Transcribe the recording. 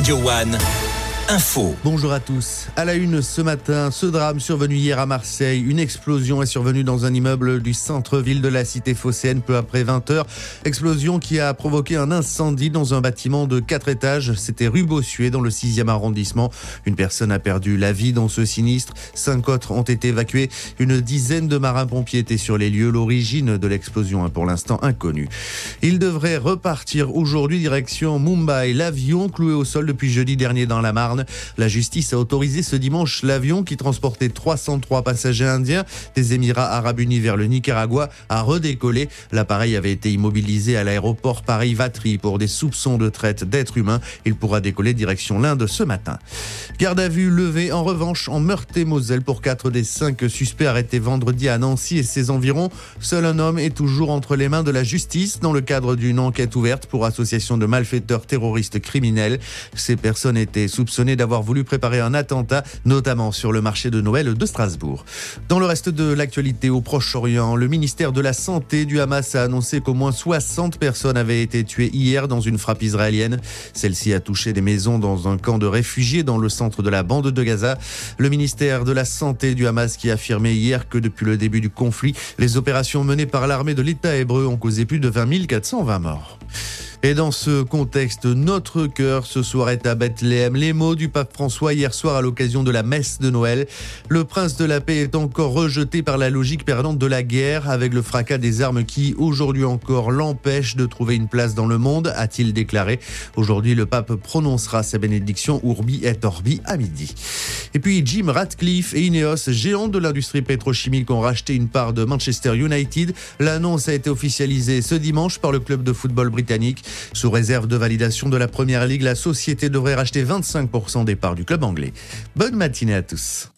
Radio One. Bonjour à tous. À la une ce matin, ce drame survenu hier à Marseille. Une explosion est survenue dans un immeuble du centre-ville de la cité phocéenne peu après 20 heures. Explosion qui a provoqué un incendie dans un bâtiment de 4 étages. C'était rue Bossuet dans le 6e arrondissement. Une personne a perdu la vie dans ce sinistre. Cinq autres ont été évacués. Une dizaine de marins-pompiers étaient sur les lieux. L'origine de l'explosion est pour l'instant inconnue. Il devrait repartir aujourd'hui direction Mumbai. L'avion cloué au sol depuis jeudi dernier dans la Marne la justice a autorisé ce dimanche l'avion qui transportait 303 passagers indiens des Émirats arabes unis vers le Nicaragua à redécoller. L'appareil avait été immobilisé à l'aéroport Paris-Vatry pour des soupçons de traite d'êtres humains. Il pourra décoller direction l'Inde ce matin. Garde à vue levée en revanche en Meurthe-et-Moselle pour quatre des cinq suspects arrêtés vendredi à Nancy et ses environs. Seul un homme est toujours entre les mains de la justice dans le cadre d'une enquête ouverte pour association de malfaiteurs terroristes criminels. Ces personnes étaient soupçonnées d'avoir voulu préparer un attentat, notamment sur le marché de Noël de Strasbourg. Dans le reste de l'actualité au Proche-Orient, le ministère de la Santé du Hamas a annoncé qu'au moins 60 personnes avaient été tuées hier dans une frappe israélienne. Celle-ci a touché des maisons dans un camp de réfugiés dans le centre de la bande de Gaza. Le ministère de la Santé du Hamas qui a affirmé hier que depuis le début du conflit, les opérations menées par l'armée de l'État hébreu ont causé plus de 20 420 morts. Et dans ce contexte, notre cœur ce soir est à Bethléem. Les mots du pape François hier soir à l'occasion de la messe de Noël. Le prince de la paix est encore rejeté par la logique perdante de la guerre avec le fracas des armes qui, aujourd'hui encore, l'empêche de trouver une place dans le monde, a-t-il déclaré. Aujourd'hui, le pape prononcera sa bénédiction Urbi et Orbi à midi. Et puis Jim Ratcliffe et Ineos, géants de l'industrie pétrochimique, ont racheté une part de Manchester United. L'annonce a été officialisée ce dimanche par le club de football britannique. Sous réserve de validation de la Première Ligue, la société devrait racheter 25% des parts du club anglais. Bonne matinée à tous.